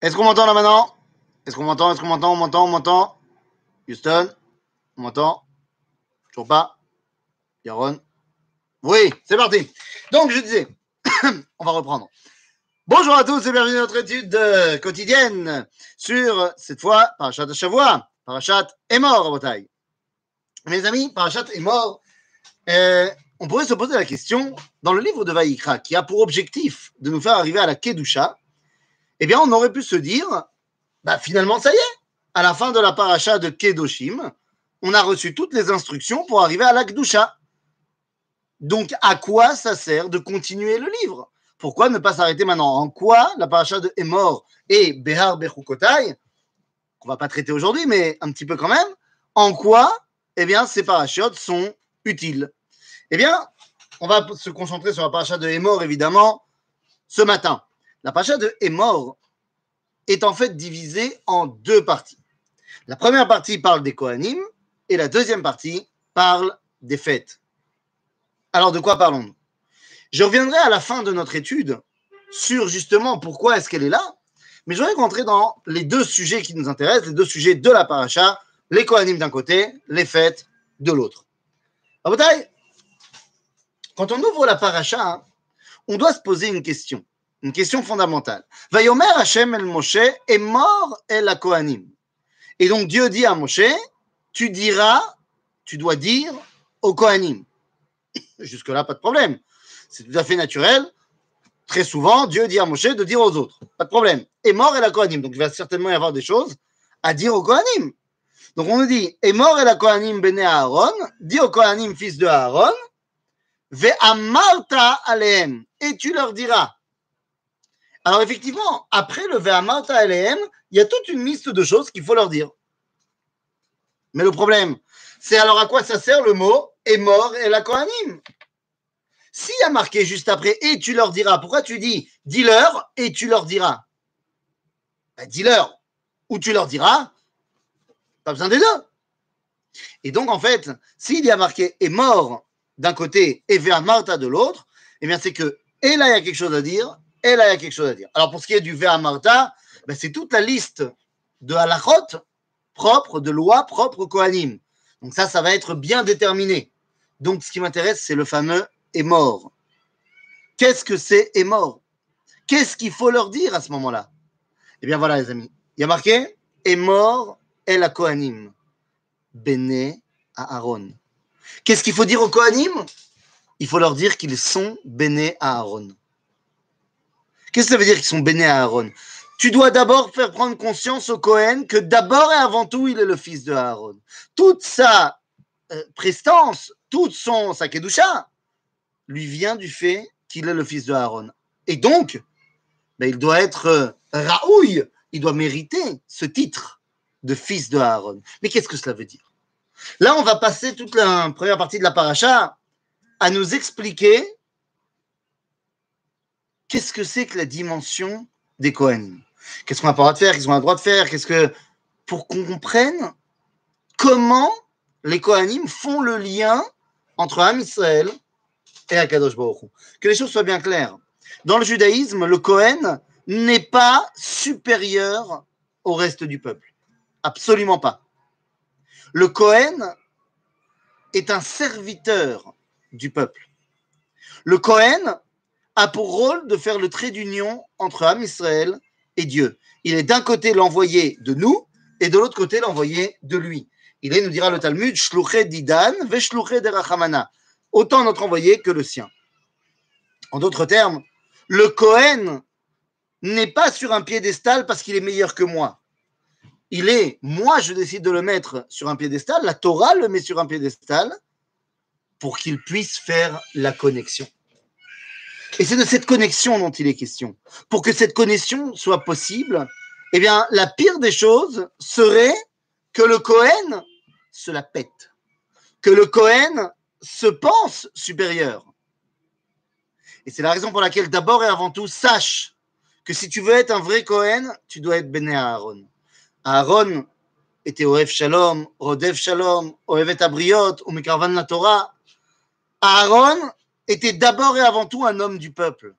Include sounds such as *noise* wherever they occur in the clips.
Est-ce qu'on m'entend là maintenant? Est-ce qu'on m'entend? Est-ce qu'on m'entend? On m'entend On m'entend Houston On m'entend Toujours pas Yaron Oui, c'est parti. Donc, je disais, *coughs* on va reprendre. Bonjour à tous et bienvenue à notre étude euh, quotidienne sur, cette fois, Parachat Shavua, Parachat est mort à bataille. Mes amis, Parachat est mort. Euh, on pourrait se poser la question, dans le livre de Vaïkra, qui a pour objectif de nous faire arriver à la Kedusha, eh bien, on aurait pu se dire, bah, finalement, ça y est, à la fin de la paracha de Kedoshim, on a reçu toutes les instructions pour arriver à la Kedusha. Donc, à quoi ça sert de continuer le livre? Pourquoi ne pas s'arrêter maintenant? En quoi la paracha de Emor et Behar Bechukotai, qu'on va pas traiter aujourd'hui, mais un petit peu quand même, en quoi, eh bien, ces parachutes sont utiles? Eh bien, on va se concentrer sur la paracha de Emor, évidemment, ce matin. La paracha de Emor est en fait divisée en deux parties. La première partie parle des Kohanim et la deuxième partie parle des fêtes. Alors de quoi parlons-nous? Je reviendrai à la fin de notre étude sur justement pourquoi est-ce qu'elle est là, mais je voudrais rentrer dans les deux sujets qui nous intéressent, les deux sujets de la paracha, les Kohanim d'un côté, les fêtes de l'autre. Quand on ouvre la paracha, hein, on doit se poser une question. Une question fondamentale. Vayomer Hashem el Moshe est mort el Kohanim. Et donc Dieu dit à Moshe, tu diras, tu dois dire au Kohanim. *laughs* Jusque-là, pas de problème. C'est tout à fait naturel. Très souvent, Dieu dit à Moshe de dire aux autres. Pas de problème. Et mort el Kohanim. Donc il va certainement y avoir des choses à dire au Kohanim. Donc on nous dit, et mort el Kohanim bene Aaron, dit au Kohanim fils de Aaron, ve amarta aleem. Et tu leur diras. Alors effectivement, après le Ve'amarta LM, il y a toute une liste de choses qu'il faut leur dire. Mais le problème, c'est alors à quoi ça sert le mot est mort et la Kohanim S'il y a marqué juste après et tu leur diras, pourquoi tu dis dis-leur et tu leur diras ben, Dis-leur ou tu leur diras, pas besoin des deux. Et donc en fait, s'il y a marqué est mort d'un côté et Ve'amarta de l'autre, eh bien c'est que et là il y a quelque chose à dire y a quelque chose à dire. Alors, pour ce qui est du Ve'amarta, ben, c'est toute la liste de halachot propres, de lois propres au Kohanim. Donc, ça, ça va être bien déterminé. Donc, ce qui m'intéresse, c'est le fameux est mort. Qu'est-ce que c'est est mort? Qu'est-ce qu'il faut leur dire à ce moment-là? Eh bien, voilà, les amis. Il y a marqué est mort et la Kohanim. Béné à Aaron. Qu'est-ce qu'il faut dire au Kohanim? Il faut leur dire qu'ils sont béné à Aaron. Qu'est-ce que ça veut dire qu'ils sont bénis à Aaron? Tu dois d'abord faire prendre conscience au Cohen que d'abord et avant tout, il est le fils de Aaron. Toute sa euh, prestance, toute son sa kedusha, lui vient du fait qu'il est le fils de Aaron. Et donc, ben, il doit être euh, raouille, il doit mériter ce titre de fils de Aaron. Mais qu'est-ce que cela veut dire? Là, on va passer toute la première partie de la paracha à nous expliquer qu'est-ce que c'est que la dimension des Kohanim Qu'est-ce qu'on a le droit faire? Qu'est-ce qu'on a le droit de faire? Qu'est-ce que pour qu'on comprenne comment les Kohanim font le lien entre Am Israël et Akadosh Baruch. Que les choses soient bien claires. Dans le judaïsme, le Kohen n'est pas supérieur au reste du peuple. Absolument pas. Le Kohen est un serviteur du peuple. Le Kohen a pour rôle de faire le trait d'union entre Am Israël et Dieu. Il est d'un côté l'envoyé de nous et de l'autre côté l'envoyé de lui. Il est, nous dira le Talmud, Shluché didan ve de Rachamana. Autant notre envoyé que le sien. En d'autres termes, le Kohen n'est pas sur un piédestal parce qu'il est meilleur que moi. Il est, moi je décide de le mettre sur un piédestal, la Torah le met sur un piédestal pour qu'il puisse faire la connexion. Et c'est de cette connexion dont il est question. Pour que cette connexion soit possible, eh bien, la pire des choses serait que le Cohen se la pète, que le Cohen se pense supérieur. Et c'est la raison pour laquelle, d'abord et avant tout, sache que si tu veux être un vrai Cohen, tu dois être béné à Aaron. Aaron était Oev Shalom, Rodev Shalom, Oevet Abriot, Umikarvan la Torah. Aaron était d'abord et avant tout un homme du peuple,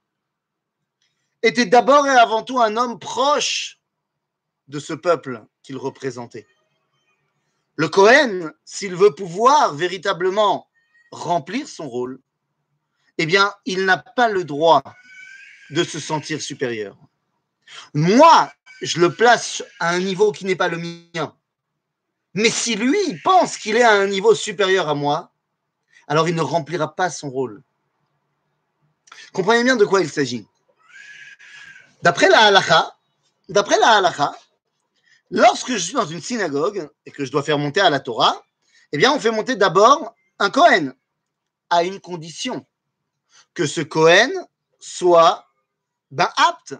était d'abord et avant tout un homme proche de ce peuple qu'il représentait. Le Cohen, s'il veut pouvoir véritablement remplir son rôle, eh bien, il n'a pas le droit de se sentir supérieur. Moi, je le place à un niveau qui n'est pas le mien. Mais si lui pense qu'il est à un niveau supérieur à moi, alors il ne remplira pas son rôle. Comprenez bien de quoi il s'agit. D'après la halakha, d'après la halakha, Lorsque je suis dans une synagogue et que je dois faire monter à la Torah, eh bien, on fait monter d'abord un Cohen, à une condition que ce Cohen soit ben, apte.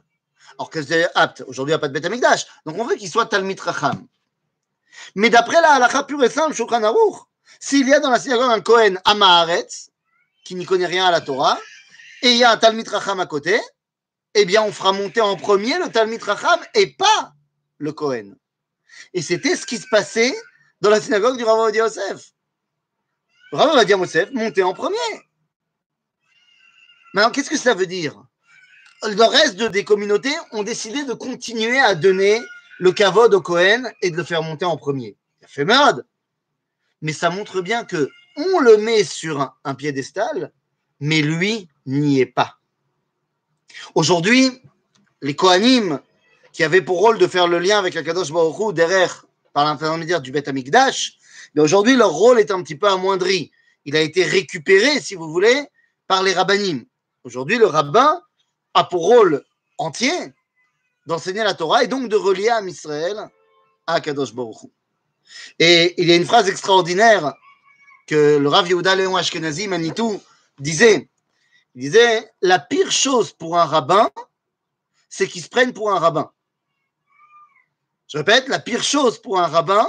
Alors que c'est apte, aujourd'hui il n'y a pas de Beth donc on veut qu'il soit Talmit Racham. Mais d'après la halakha pure et simple, s'il y a dans la synagogue un Cohen Amaharetz, qui n'y connaît rien à la Torah, et il y a un Talmit Racham à côté, eh bien on fera monter en premier le Talmit Racham et pas le Cohen. Et c'était ce qui se passait dans la synagogue du Rav Ovadia Yosef. Rav Yosef montait en premier. Maintenant, qu'est-ce que ça veut dire? Le reste des communautés ont décidé de continuer à donner le kavod au Cohen et de le faire monter en premier. Il a fait merde. Mais ça montre bien que on le met sur un, piédestal, mais lui n'y est pas. Aujourd'hui, les Kohanim qui avait pour rôle de faire le lien avec la Kadosh Baruch derrière, par l'intermédiaire du Beth Amikdash, mais aujourd'hui leur rôle est un petit peu amoindri. Il a été récupéré, si vous voulez, par les rabbinim. Aujourd'hui, le rabbin a pour rôle entier d'enseigner la Torah et donc de relier à Israël à Kadosh Baruch Et il y a une phrase extraordinaire que le Rav Yehuda Léon Ashkenazi Manitou disait. Il disait La pire chose pour un rabbin, c'est qu'il se prenne pour un rabbin. Je répète, la pire chose pour un rabbin,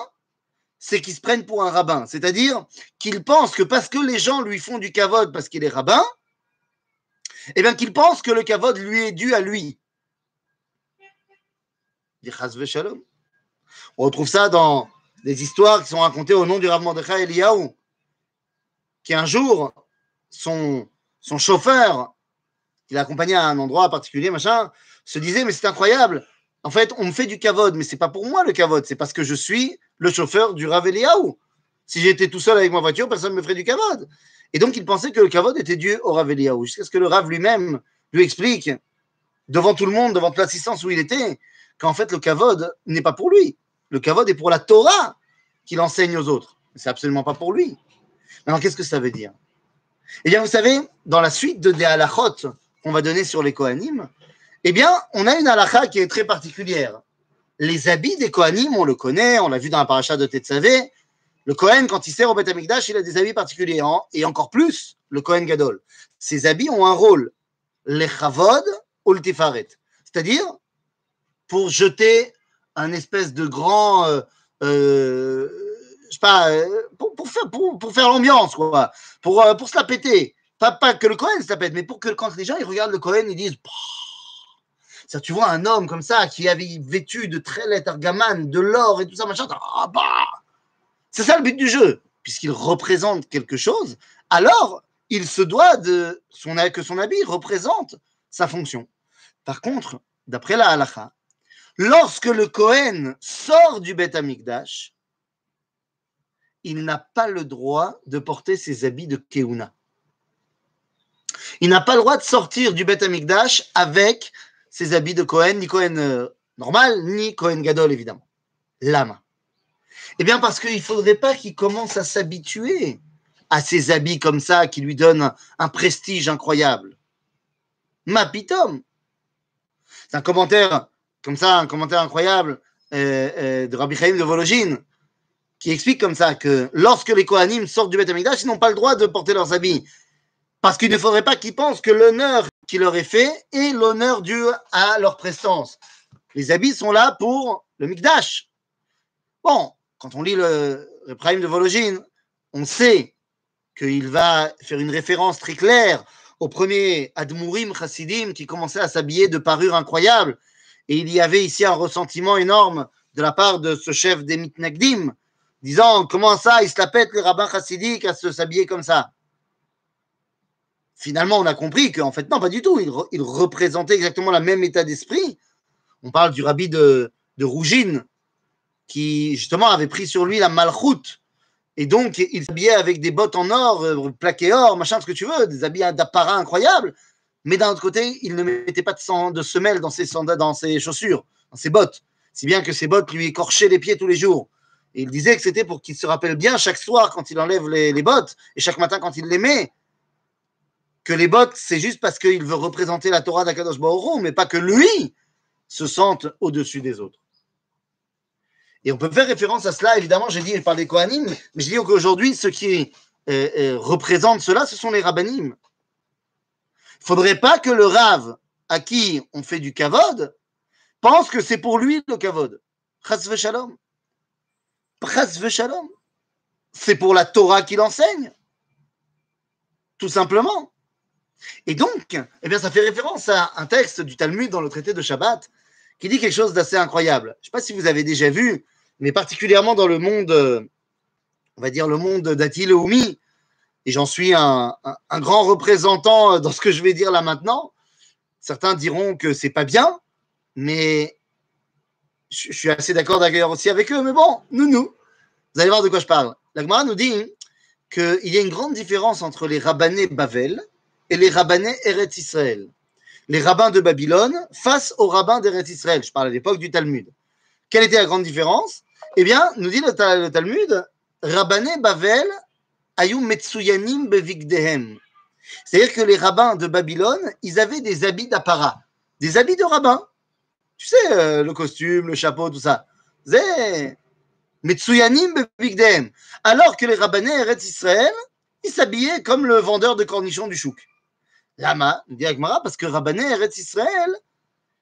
c'est qu'il se prenne pour un rabbin. C'est-à-dire qu'il pense que parce que les gens lui font du kavod parce qu'il est rabbin, eh bien qu'il pense que le kavod lui est dû à lui. On retrouve ça dans des histoires qui sont racontées au nom du Rav Mordechai Eliyahu, qui un jour, son, son chauffeur, qui l'accompagnait à un endroit particulier, machin, se disait, mais c'est incroyable, en fait, on me fait du kavod, mais c'est pas pour moi le kavod, c'est parce que je suis le chauffeur du Rav Eliaou. Si j'étais tout seul avec ma voiture, personne ne me ferait du kavod. Et donc, il pensait que le kavod était dû au Rav Eliaou. Jusqu'à ce que le Rav lui-même lui explique, devant tout le monde, devant l'assistance où il était, qu'en fait, le kavod n'est pas pour lui. Le kavod est pour la Torah qu'il enseigne aux autres. C'est absolument pas pour lui. Alors, qu'est-ce que ça veut dire? Eh bien, vous savez, dans la suite de des halachot qu'on va donner sur les Kohanim, eh bien, on a une halakha qui est très particulière. Les habits des Kohanim, on le connaît, on l'a vu dans la paracha de Tetzavé. Le Kohen, quand il sert au Beth Amikdash, il a des habits particuliers. Hein, et encore plus, le Kohen Gadol. Ces habits ont un rôle. Les chavod ou le tifaret. C'est-à-dire, pour jeter un espèce de grand. Euh, euh, je sais pas, euh, pour, faire, pour, faire l'ambiance, quoi. Pour, pour se la péter. Pas, pas que le Kohen se la pète, mais pour que quand les gens ils regardent le Kohen, ils disent tu vois un homme comme ça qui avait vêtu de très argamane, de l'or et tout ça, machin, ah bah C'est ça le but du jeu. Puisqu'il représente quelque chose, alors il se doit de son, que son habit représente sa fonction. Par contre, d'après la halakha, lorsque le Kohen sort du Beth Amikdash, il n'a pas le droit de porter ses habits de Keuna. Il n'a pas le droit de sortir du Beth Amikdash avec ses habits de Cohen, ni Cohen euh, normal, ni Cohen Gadol, évidemment. Lama. Eh bien, parce qu'il ne faudrait pas qu'il commence à s'habituer à ces habits comme ça qui lui donnent un prestige incroyable. Ma pitom. C'est un commentaire comme ça, un commentaire incroyable euh, euh, de Rabbi Chaim de Vologine qui explique comme ça que lorsque les Kohanim sortent du Beth Amikdash, ils n'ont pas le droit de porter leurs habits. Parce qu'il ne faudrait pas qu'ils pensent que l'honneur qui leur est fait et l'honneur dû à leur présence. Les habits sont là pour le Mikdash. Bon, quand on lit le, le de Vologine, on sait qu'il va faire une référence très claire au premier Admourim Chassidim qui commençait à s'habiller de parures incroyables. Et il y avait ici un ressentiment énorme de la part de ce chef des Mitnagdim, disant comment ça, il se la pète les rabbins chassidiques à se s'habiller comme ça? Finalement, on a compris qu'en fait, non, pas du tout. Il, représentait exactement le même état d'esprit. On parle du rabbi de, de Rougine, qui justement avait pris sur lui la malchoute. Et donc, il s'habillait avec des bottes en or, euh, plaquées or, machin, ce que tu veux, des habits d'apparat incroyables. Mais d'un autre côté, il ne mettait pas de, de semelles dans ses, dans ses chaussures, dans ses bottes. Si bien que ses bottes lui écorchaient les pieds tous les jours. Il disait que c'était pour qu'il se rappelle bien chaque soir quand il enlève les, bottes et chaque matin quand il les met, que les bottes, c'est juste parce qu'il veut représenter la Torah d'Akadosh Baruch mais pas que lui se sente au-dessus des autres. Et on peut faire référence à cela, évidemment, j'ai dit par les Kohanim, mais je dis qu'aujourd'hui, ceux qui euh, euh, représentent cela, ce sont les rabbanim. Il ne faudrait pas que le rave à qui on fait du kavod pense que c'est pour lui le kavod. Chas shalom. C'est pour la Torah qu'il enseigne. Tout simplement. Et donc, eh bien, ça fait référence à un texte du Talmud dans le traité de Shabbat qui dit quelque chose d'assez incroyable. Je ne sais pas si vous avez déjà vu, mais particulièrement dans le monde, on va dire le monde d'Atil Oumi, et j'en suis un, grand représentant dans ce que je vais dire là maintenant. Certains diront que c'est pas bien, mais je, suis assez d'accord d'ailleurs aussi avec eux. Mais bon, nous, nous, vous allez voir de quoi je parle. La Gemara nous dit qu'il y a une grande différence entre les rabbinés Bavel et les rabbinés Eretz Israël les rabbins de Babylone face aux rabbins d'Eretz Israël. Je parle à l'époque du Talmud. Quelle était la grande différence? Eh bien, nous dit le, Talmud, Rabbané Bavel ayum metsuyanim bevigdehem. C'est-à-dire que les rabbins de Babylone, ils avaient des habits d'apparat, des habits de rabbins. Tu sais, euh, le costume, le chapeau, tout ça. Alors que les rabbinés Eretz Israël, ils s'habillaient comme le vendeur de cornichons du chouk. Lama, dit Agmara, parce que Rabbané Eretz Israël,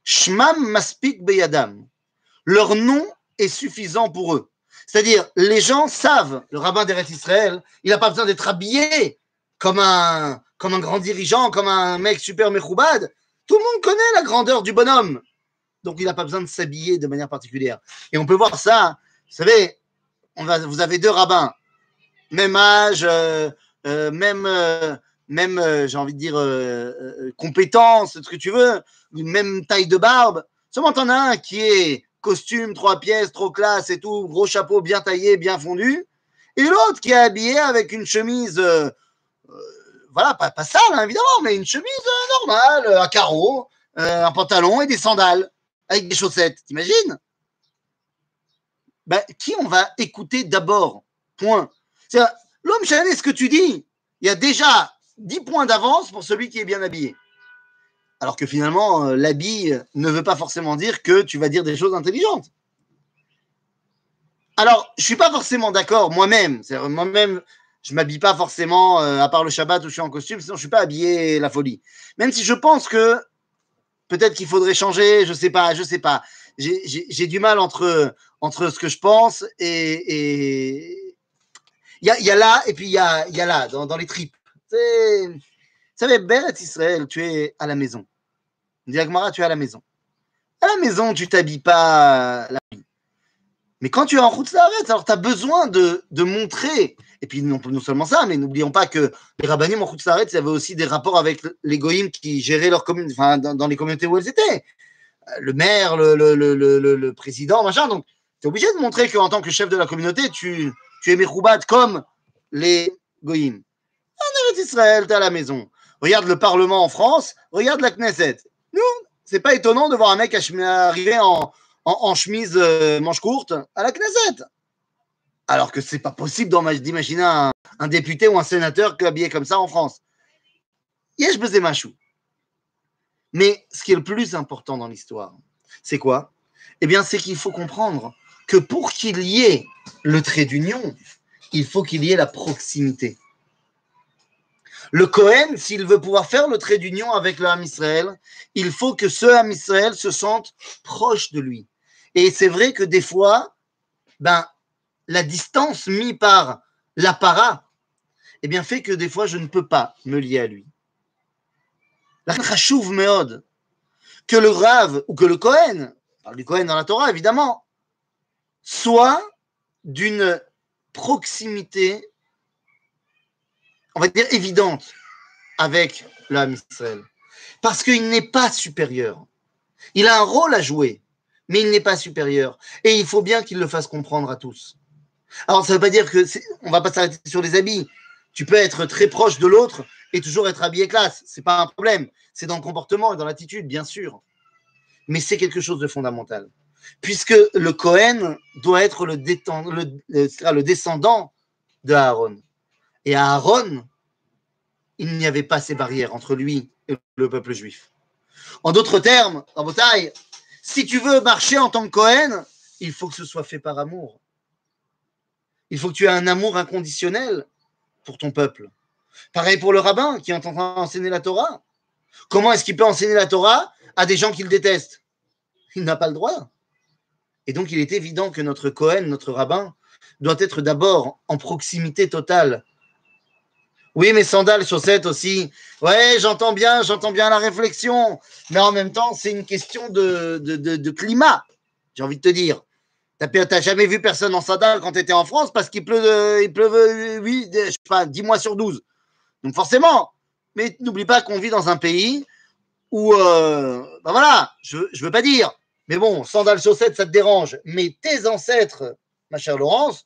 Shmam Maspik Beyadam. Leur nom est suffisant pour eux. C'est-à-dire, les gens savent, le rabbin d'Eretz Israël, il n'a pas besoin d'être habillé comme un, comme un grand dirigeant, comme un mec super mechoubad. Tout le monde connaît la grandeur du bonhomme. Donc, il n'a pas besoin de s'habiller de manière particulière. Et on peut voir ça, vous savez, on va, vous avez deux rabbins, même âge, euh, euh, même, euh, même, j'ai envie de dire, compétence, ce que tu veux, même taille de barbe. Seulement, t'en as un qui est costume, trois pièces, trop classe et tout, gros chapeau bien taillé, bien fondu, et l'autre qui est habillé avec une chemise, voilà, pas, pas sale, hein, évidemment, mais une chemise normale, à carreaux, un pantalon et des sandales, avec des chaussettes, t'imagines? Ben, Qui on va écouter d'abord? Point. L'homme, ce que tu dis, il y a déjà 10 points d'avance pour celui qui est bien habillé. Alors que finalement, euh, l'habit ne veut pas forcément dire que tu vas dire des choses intelligentes. Alors, je ne suis pas forcément d'accord moi-même. Moi-même, je ne m'habille pas forcément, euh, à part le Shabbat où je suis en costume, sinon je ne suis pas habillé la folie. Même si je pense que peut-être qu'il faudrait changer, je ne sais pas, je sais pas. J'ai du mal entre, entre ce que je pense et. Il y, a, là, et puis il y a, y a là, dans, les tripes. Vous savez, Beret Israël, tu es à la maison. Diagmara, tu es à la maison. À la maison, tu t'habilles pas la. Mais quand tu es en route alors tu as besoin de, de, montrer. Et puis, non, seulement ça, mais n'oublions pas que les rabbinim en route il y avait aussi des rapports avec les goïms qui géraient leur commune, enfin, dans, les communautés où elles étaient. Le maire, le, le, le, le président, machin. Donc, tu es obligé de montrer qu'en tant que chef de la communauté, tu, tu es Mechoubat comme les goïms. En Eretz Israël, t'es à la maison. Regarde le Parlement en France, regarde la Knesset. Nous, c'est pas étonnant de voir un mec arriver en, en, chemise euh, manche courte à la Knesset. Alors que c'est pas possible d'imaginer un, député ou un sénateur habillé comme ça en France. Yesh machou. Mais ce qui est le plus important dans l'histoire, c'est quoi? Eh bien, c'est qu'il faut comprendre que pour qu'il y ait le trait d'union, il faut qu'il y ait la proximité. Le Cohen, s'il veut pouvoir faire le trait d'union avec le Ham Israël, il faut que ce Ham Israël se sente proche de lui. Et c'est vrai que des fois, ben, la distance mise par l'apparat, eh bien, fait que des fois, je ne peux pas me lier à lui. La chachouv meod, que le Rav ou que le Cohen, parle du Cohen dans la Torah évidemment, soit d'une proximité on va dire, évidente avec l'âme Israël. Parce qu'il n'est pas supérieur. Il a un rôle à jouer. mais il n'est pas supérieur. Et il faut bien qu'il le fasse comprendre à tous. Alors, ça ne veut pas dire que on va pas s'arrêter sur les habits. Tu peux être très proche de l'autre et toujours être habillé classe. C'est pas un problème. C'est dans le comportement et dans l'attitude, bien sûr. Mais c'est quelque chose de fondamental. Puisque le Cohen doit être le, le, le descendant de Aaron. Et à Aaron, il n'y avait pas ces barrières entre lui et le peuple juif. En d'autres termes, en bataille, si tu veux marcher en tant que Cohen, il faut que ce soit fait par amour. Il faut que tu aies un amour inconditionnel pour ton peuple. Pareil pour le rabbin qui est en train d'enseigner la Torah. Comment est-ce qu'il peut enseigner la Torah à des gens qu'il déteste? Il n'a pas le droit. Et donc, il est évident que notre Cohen, notre rabbin, doit être d'abord en proximité totale. Oui, mais sandales, chaussettes aussi. Ouais, j'entends bien, j'entends bien la réflexion. Mais en même temps, c'est une question de, de climat, j'ai envie de te dire. T'as jamais vu personne en sandales quand tu étais en France parce qu'il pleut, euh, il pleuve, oui, je sais pas, 10 mois sur 12. Donc forcément, mais n'oublie pas qu'on vit dans un pays où, euh, ben voilà, je ne veux pas dire, mais bon, sandales, chaussettes, ça te dérange. Mais tes ancêtres, ma chère Laurence,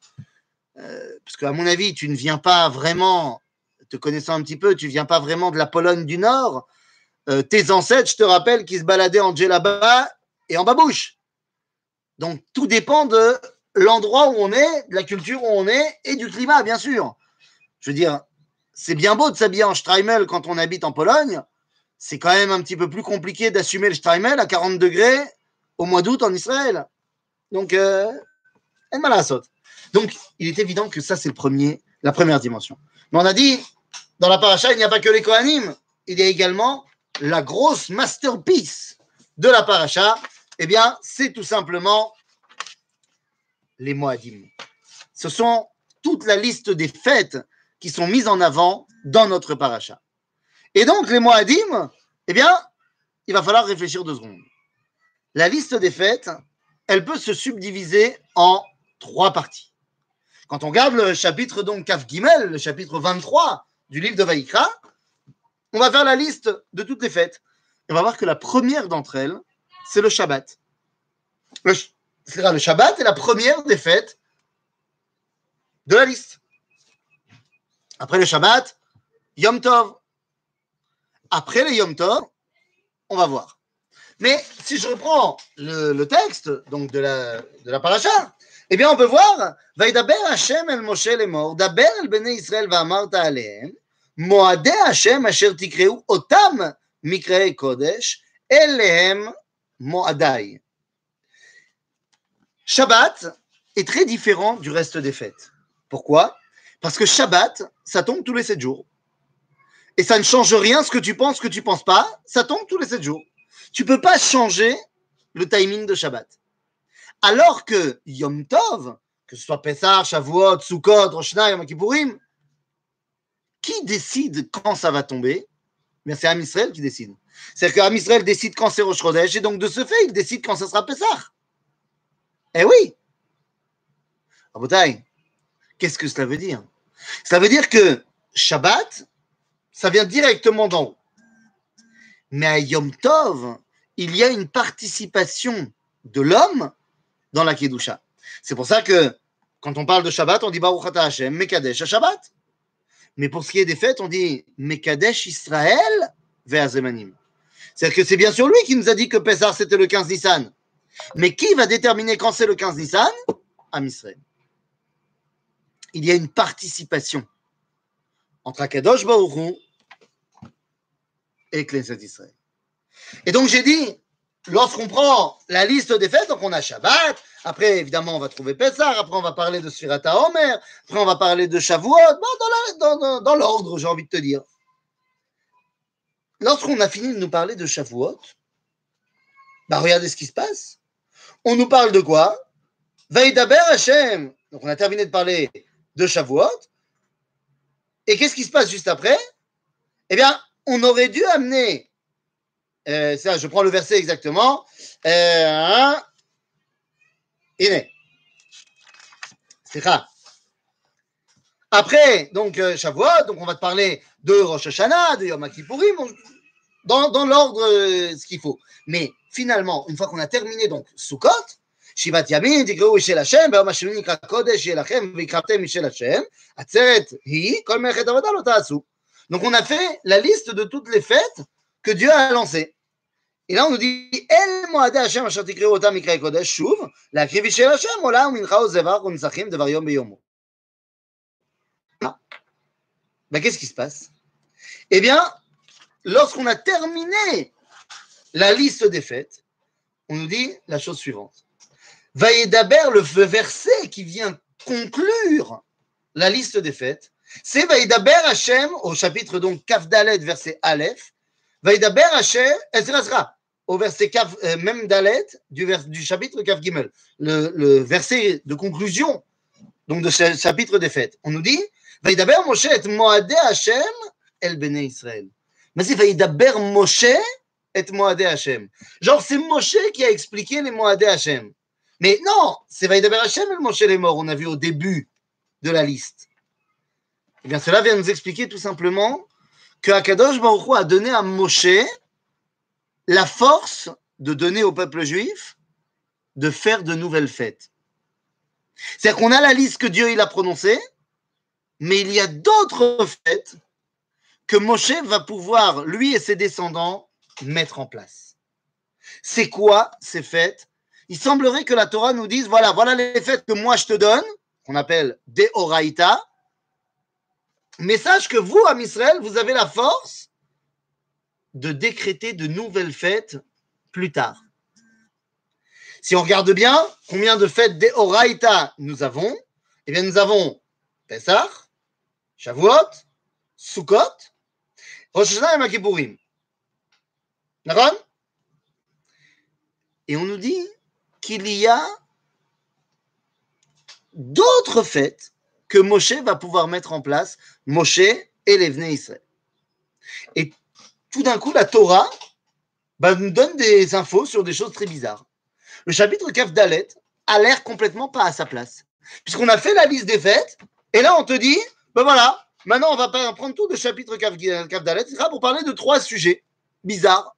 euh, parce qu'à mon avis, tu ne viens pas vraiment, te connaissant un petit peu, tu ne viens pas vraiment de la Pologne du Nord. tes ancêtres, je te rappelle, qui se baladaient en djellaba et en babouche. Donc, tout dépend de l'endroit où on est, de la culture où on est et du climat, bien sûr. Je veux dire, c'est bien beau de s'habiller en Streimel quand on habite en Pologne. C'est quand même un petit peu plus compliqué d'assumer le Streimel à 40 degrés au mois d'août en Israël. Donc, euh, Donc, il est évident que ça, c'est la première dimension. Mais on a dit, dans la paracha, il n'y a pas que les Kohanim, il y a également la grosse masterpiece de la paracha, eh bien, c'est tout simplement les Moadim. Ce sont toute la liste des fêtes qui sont mises en avant dans notre paracha. Et donc, les Moadim, eh bien, il va falloir réfléchir deux secondes. La liste des fêtes, elle peut se subdiviser en trois parties. Quand on regarde le chapitre donc Kaf Gimel, le chapitre 23 du livre de Vaïkra, on va faire la liste de toutes les fêtes. on va voir que la première d'entre elles, c'est le Shabbat. Le, le Shabbat est la première des fêtes de la liste. Après le Shabbat, Yom Tov. Après le Yom Tov, on va voir. Mais si je reprends le, texte donc de la, de la paracha, eh bien on peut voir Vaidaber Hashem el Moshe lemor, daber el bnei Israël va'amarta alehem, moade Hashem asher tikreu otam mikrei kodesh, elehem Moadai. Shabbat est très différent du reste des fêtes. Pourquoi? Parce que Shabbat, ça tombe tous les sept jours. Et ça ne change rien ce que tu penses, ce que tu ne penses pas, ça tombe tous les sept jours. Tu ne peux pas changer le timing de Shabbat. Alors que Yom Tov, que ce soit Pessah, Shavuot, Sukkot, Rosh Hashanah, Kippourim, qui décide quand ça va tomber? Mais c'est Am Israël qui décide. C'est-à-dire qu'Am Israël décide quand c'est Rosh et donc de ce fait, il décide quand ça sera Pessah. Eh oui Rabotai, qu'est-ce que cela veut dire? Ça veut dire que Shabbat, ça vient directement d'en haut. Mais à Yom Tov, il y a une participation de l'homme dans la Kedusha. C'est pour ça que quand on parle de Shabbat, on dit Baruch Ata Hashem, Mekadesh Shabbat. Mais pour ce qui est des fêtes, on dit Mekadesh Israël Ve'azemanim. C'est-à-dire que c'est bien sûr lui qui nous a dit que Pessah c'était le 15 Nissan. Mais qui va déterminer quand c'est le 15 Nissan? À Israël. Il y a une participation entre Akadosh Baruch et Knesset Israël. Et donc j'ai dit, lorsqu'on prend la liste des fêtes, donc on a Shabbat, après évidemment on va trouver Pessah, après on va parler de Sfirata Omer, après on va parler de Shavuot, dans l'ordre j'ai envie de te dire lorsqu'on a fini de nous parler de Shavuot, bah regardez ce qui se passe. On nous parle de quoi? Vaïdaber Hashem. Donc on a terminé de parler de Shavuot. Et qu'est-ce qui se passe juste après? Eh bien, on aurait dû amener, euh, ça, je prends le verset exactement. Euh, C'est ça. Après, donc, euh, Shavuot, donc on va te parler de Rosh Hashanah, de Yom Kippourim dans, dans l'ordre euh, ce qu'il faut. Mais finalement, une fois qu'on a terminé donc Sukkot, Shivat Yamin, תקראו של השם, ביום השני נקרא קודש יהיה לכם, ויקרבתם משל השם, עצרת היא, כל מלאכת עבודה לא תעשו. Donc on a fait la liste de toutes les fêtes que Dieu a lancées. Et là on nous dit, אל מועדי השם אשר תקראו אותם מקראי קודש, שוב, להקריב של השם, עולה ומנחה וזבח ונצחים דבר יום ביומו. Ben, qu'est-ce qui se passe Eh bien, lorsqu'on a terminé la liste des fêtes, on nous dit la chose suivante. Vaïdaber, le verset qui vient conclure la liste des fêtes, c'est Vaïdaber Hashem, au chapitre donc Kaf Dalet, verset Aleph, Vaïdaber Hashem, Ezra au verset Kaf, euh, même Dalet, du, chapitre Kaf Gimel, le, verset de conclusion donc de ce chapitre des fêtes. On nous dit Vaïdaber Moshe et Moadé Hashem el Bene Israël. Mais c'est Vaïdaber Moshe et Moadé Hashem. Genre, c'est Moshe qui a expliqué les Moadé Hashem. Mais non, c'est Vaïdaber Hashem et Moshe les morts, on a vu au début de la liste. Eh bien, cela vient nous expliquer tout simplement que Akadosh a donné à Moshe la force de donner au peuple juif de faire de nouvelles fêtes. C'est-à-dire qu'on a la liste que Dieu il a prononcée, mais il y a d'autres fêtes que Moshe va pouvoir, lui et ses descendants, mettre en place. C'est quoi ces fêtes? Il semblerait que la Torah nous dise voilà, voilà les fêtes que moi je te donne, qu'on appelle des Oraïta. Mais sache que vous, à Israël, vous avez la force de décréter de nouvelles fêtes plus tard. Si on regarde bien, combien de fêtes des Oraïta nous avons Eh bien, nous avons Pessah, Shavuot, Sukkot, Rosh et Et on nous dit qu'il y a d'autres fêtes que Moshe va pouvoir mettre en place, Moshe et les Vnei Israël. Et tout d'un coup, la Torah bah, nous donne des infos sur des choses très bizarres. Le chapitre Kaf Dalet a l'air complètement pas à sa place. Puisqu'on a fait la liste des fêtes, et là on te dit, ben voilà, maintenant on va prendre tout le chapitre Kaf, Dalet, pour parler de trois sujets bizarres.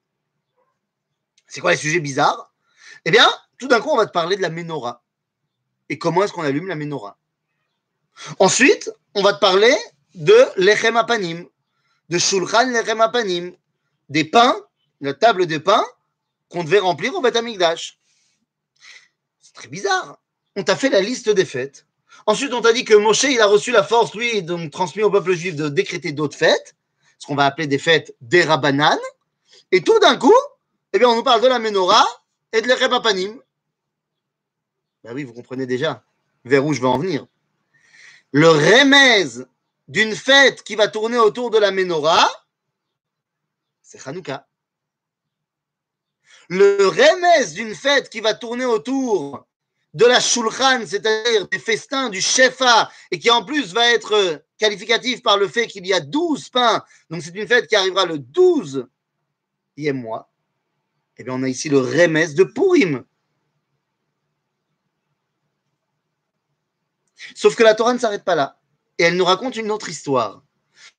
C'est quoi les sujets bizarres? Eh bien, tout d'un coup, on va te parler de la menorah. Et comment est-ce qu'on allume la menorah? Ensuite, on va te parler de l'echem apanim, de shulchan l'echem apanim, des pains, la table des pains qu'on devait remplir au Beth. C'est très bizarre. On t'a fait la liste des fêtes. Ensuite, on t'a dit que Moshe, il a reçu la force, lui, donc transmis au peuple juif de décréter d'autres fêtes, ce qu'on va appeler des fêtes des Rabbanan. Et tout d'un coup, eh bien, on nous parle de la menorah et de l'Echem Apanim. Ben oui, vous comprenez déjà vers où je veux en venir. Le remez d'une fête qui va tourner autour de la menorah, c'est Hanouka. Le remez d'une fête qui va tourner autour de la shulchan, c'est-à-dire des festins du shefa, et qui en plus va être qualificatif par le fait qu'il y a 12 pains, donc c'est une fête qui arrivera le 12e mois, et eh bien on a ici le remez de Purim. Sauf que la Torah ne s'arrête pas là. Et elle nous raconte une autre histoire.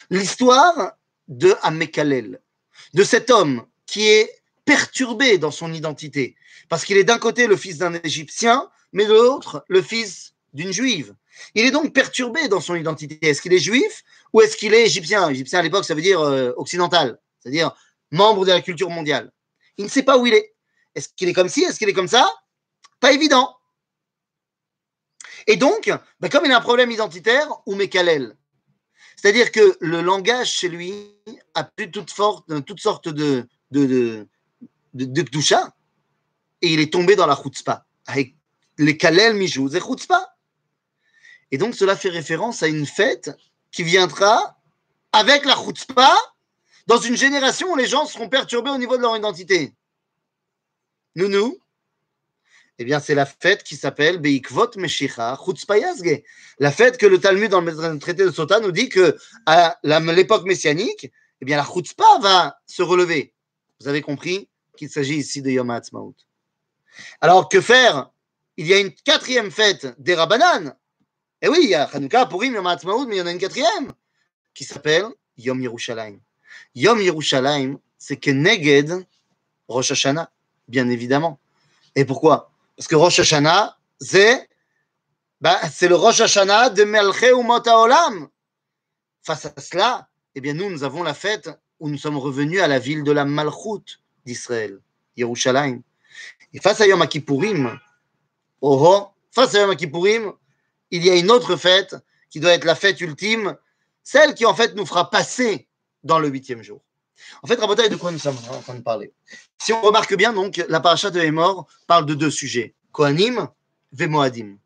L'histoire de Amekalel, de cet homme qui est perturbé dans son identité. Parce qu'il est d'un côté le fils d'un Égyptien, mais de l'autre le fils d'une Juive. Il est donc perturbé dans son identité. Est-ce qu'il est juif ou est-ce qu'il est égyptien? Égyptien à l'époque, ça veut dire euh, occidental, c'est-à-dire membre de la culture mondiale. Il ne sait pas où il est. Est-ce qu'il est comme ci? Est-ce qu'il est comme ça? Pas évident. Et donc, ben comme il a un problème identitaire, ou Mekalel. C'est-à-dire que le langage chez lui a plus toute, toutes sortes de, de et il est tombé dans la chutzpah. Avec les Kalel c'est chutzpah. Et donc, cela fait référence à une fête qui viendra avec la chutzpah dans une génération où les gens seront perturbés au niveau de leur identité. Nous, eh bien, c'est la fête qui s'appelle Beikvot Meshicha Chutzpayazge. La fête que le Talmud, dans le traité de Sota, nous dit que à l'époque messianique, eh bien, la Chutzpah va se relever. Vous avez compris qu'il s'agit ici de Yom HaAtzmaut. Alors, que faire Il y a une quatrième fête des Rabbanan. Eh oui, il y a Hanouka, Purim, Yom HaAtzmaut, mais il y en a une quatrième qui s'appelle Yom Yerushalayim. Yom Yerushalayim, c'est que Neged Rosh Hashanah, bien évidemment. Et pourquoi? Parce que Rosh Hashanah, c'est bah, le Rosh Hashanah de Melche Umot Olam. Face à cela, eh bien, nous, nous avons la fête où nous sommes revenus à la ville de la Malchut d'Israël, Yerushalayim. Et face à Yom Kippourim, oh, oh, face à Yom Kippourim, il y a une autre fête qui doit être la fête ultime, celle qui en fait nous fera passer dans le huitième jour. En fait, de quoi nous sommes en train de parler? Si on remarque bien, donc, la paracha de Hémor parle de deux sujets Kohanim et.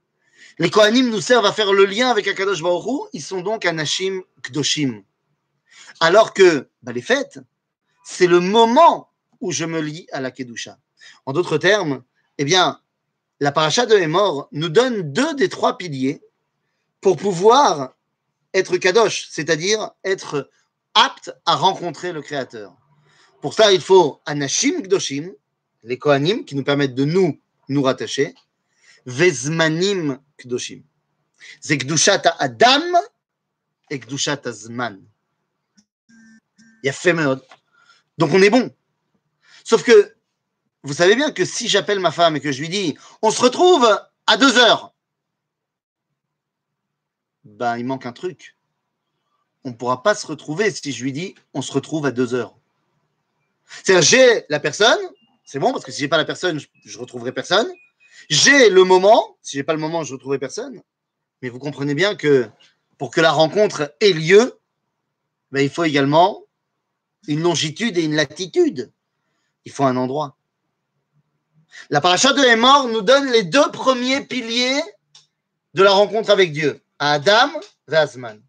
Les Kohanim nous servent à faire le lien avec Akadosh Baruch ils sont donc Anashim Kdoshim. Alors que bah, les fêtes, c'est le moment où je me lie à la Kedusha. En d'autres termes, eh bien, la paracha de Hémor nous donne deux des trois piliers pour pouvoir être Kadosh, c'est-à-dire être apte à rencontrer le Créateur. Pour ça, il faut Anashim Kdoshim, les Kohanim, qui nous permettent de nous, nous rattacher, Vezmanim Kdoshim. C'est Adam et Kdushat Zman. Il y a Donc on est bon. Sauf que vous savez bien que si j'appelle ma femme et que je lui dis on se retrouve à deux heures, ben il manque un truc. On ne pourra pas se retrouver si je lui dis on se retrouve à deux heures. C'est-à-dire j'ai la personne, c'est bon parce que si j'ai pas la personne, je, ne retrouverai personne. J'ai le moment, si j'ai pas le moment, je ne retrouverai personne. Mais vous comprenez bien que pour que la rencontre ait lieu, ben, il faut également une longitude et une latitude. Il faut un endroit. La paracha de Hémor nous donne les deux premiers piliers de la rencontre avec Dieu, Adam et.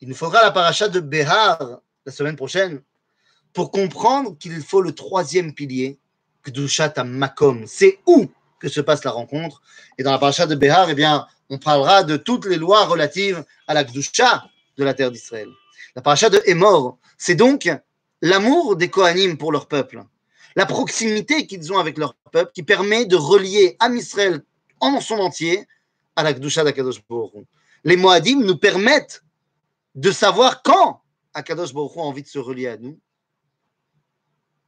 Il nous faudra la paracha de Behar la semaine prochaine pour comprendre qu'il faut le troisième pilier, Kdushat Makom. C'est où que se passe la rencontre. Et dans la paracha de Behar, eh bien, on parlera de toutes les lois relatives à la Kdusha de la terre d'Israël. La paracha de Hémor, c'est donc l'amour des Kohanim pour leur peuple la proximité qu'ils ont avec leur peuple qui permet de relier Am en son entier à la Kedusha d'Akadosh Baruch Les Moadim nous permettent de savoir quand Akadosh Baruch a envie de se relier à nous.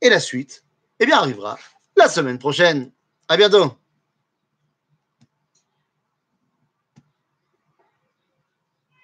Et la suite, eh bien, arrivera la semaine prochaine. À bientôt.